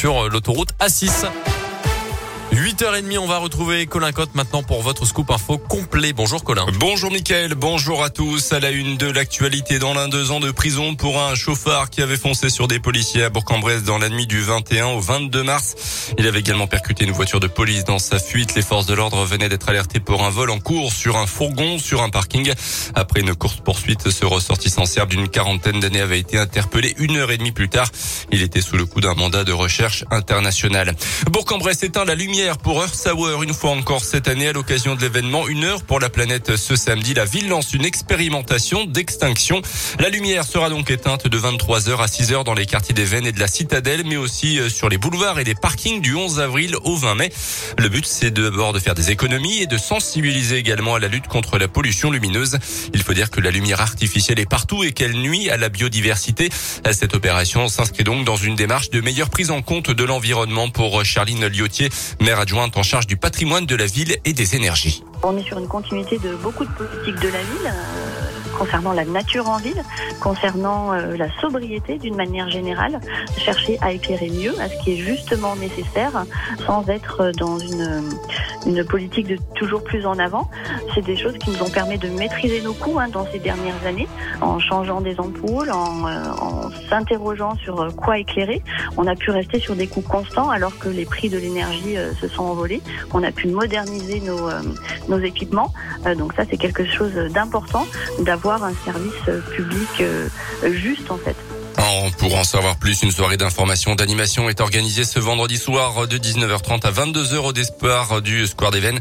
sur l'autoroute A6. 8h30, on va retrouver Colin Cotte maintenant pour votre scoop info complet. Bonjour Colin. Bonjour Mickaël, bonjour à tous. À la une de l'actualité, dans l'un deux ans de prison pour un chauffard qui avait foncé sur des policiers à Bourg-en-Bresse dans la nuit du 21 au 22 mars. Il avait également percuté une voiture de police dans sa fuite. Les forces de l'ordre venaient d'être alertées pour un vol en cours sur un fourgon sur un parking. Après une course poursuite, ce ressortissant serbe d'une quarantaine d'années avait été interpellé une heure et demie plus tard. Il était sous le coup d'un mandat de recherche international. Bourg-en-Bresse éteint la lumière pour Earth une fois encore cette année à l'occasion de l'événement Une heure pour la planète ce samedi. La ville lance une expérimentation d'extinction. La lumière sera donc éteinte de 23h à 6h dans les quartiers des Vennes et de la Citadelle, mais aussi euh, sur les boulevards et les parkings du 11 avril au 20 mai. Le but, c'est d'abord de faire des économies et de sensibiliser également à la lutte contre la pollution lumineuse. Il faut dire que la lumière artificielle est partout et qu'elle nuit à la biodiversité. Cette opération s'inscrit donc dans une démarche de meilleure prise en compte de l'environnement pour Charline Liotier, adjointe en charge du patrimoine de la ville et des énergies. On est sur une continuité de beaucoup de politiques de la ville. Euh, concernant la nature en ville, concernant euh, la sobriété d'une manière générale, chercher à éclairer mieux à ce qui est justement nécessaire sans être dans une, une politique de toujours plus en avant. C'est des choses qui nous ont permis de maîtriser nos coûts hein, dans ces dernières années en changeant des ampoules, en, euh, s'interrogeant sur quoi éclairer. On a pu rester sur des coûts constants alors que les prix de l'énergie euh, se sont envolés. On a pu moderniser nos, nos équipements. donc ça, c'est quelque chose d'important d'avoir un service public euh, juste en fait. Pour en savoir plus, une soirée d'information d'animation est organisée ce vendredi soir de 19h30 à 22h au départ du Square des Vennes.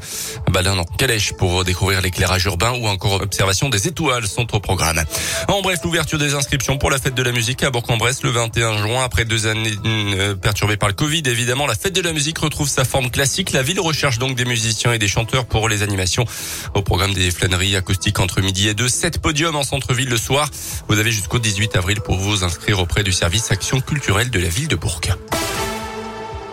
Balin en calèche pour découvrir l'éclairage urbain ou encore observation des étoiles sont au programme. En bref, l'ouverture des inscriptions pour la fête de la musique à Bourg-en-Bresse le 21 juin après deux années euh, perturbées par le Covid. Évidemment, la fête de la musique retrouve sa forme classique. La ville recherche donc des musiciens et des chanteurs pour les animations. Au programme des flâneries acoustiques entre midi et deux, sept podiums en centre-ville le soir. Vous avez jusqu'au 18 avril pour vous inscrire auprès du service Action culturelle de la ville de Bourg.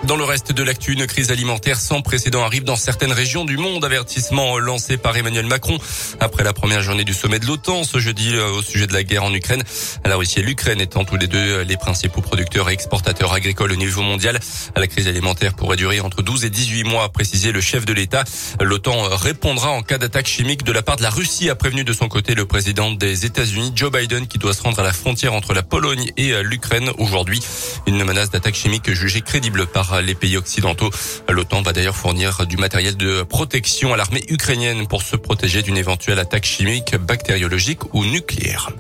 Dans le reste de l'actu, une crise alimentaire sans précédent arrive dans certaines régions du monde. Avertissement lancé par Emmanuel Macron après la première journée du sommet de l'OTAN ce jeudi euh, au sujet de la guerre en Ukraine. La Russie et l'Ukraine étant tous les deux euh, les principaux producteurs et exportateurs agricoles au niveau mondial. La crise alimentaire pourrait durer entre 12 et 18 mois, a précisé le chef de l'État. L'OTAN répondra en cas d'attaque chimique de la part de la Russie, a prévenu de son côté le président des États-Unis, Joe Biden, qui doit se rendre à la frontière entre la Pologne et euh, l'Ukraine aujourd'hui. Une menace d'attaque chimique jugée crédible par les pays occidentaux. L'OTAN va d'ailleurs fournir du matériel de protection à l'armée ukrainienne pour se protéger d'une éventuelle attaque chimique, bactériologique ou nucléaire.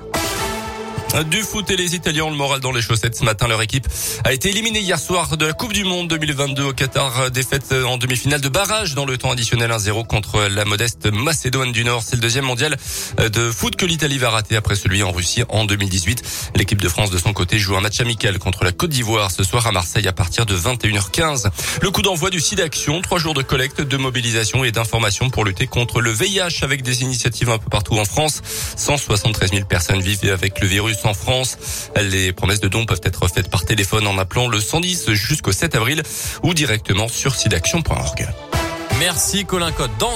Du foot et les Italiens le moral dans les chaussettes ce matin. Leur équipe a été éliminée hier soir de la Coupe du Monde 2022 au Qatar. Défaite en demi-finale de barrage dans le temps additionnel 1-0 contre la modeste Macédoine du Nord. C'est le deuxième mondial de foot que l'Italie va rater après celui en Russie en 2018. L'équipe de France de son côté joue un match amical contre la Côte d'Ivoire ce soir à Marseille à partir de 21h15. Le coup d'envoi du site d'action, trois jours de collecte, de mobilisation et d'information pour lutter contre le VIH avec des initiatives un peu partout en France. 173 000 personnes vivent avec le virus en France. Les promesses de dons peuvent être faites par téléphone en appelant le 110 jusqu'au 7 avril ou directement sur sidaction.org. Merci Colin. Dans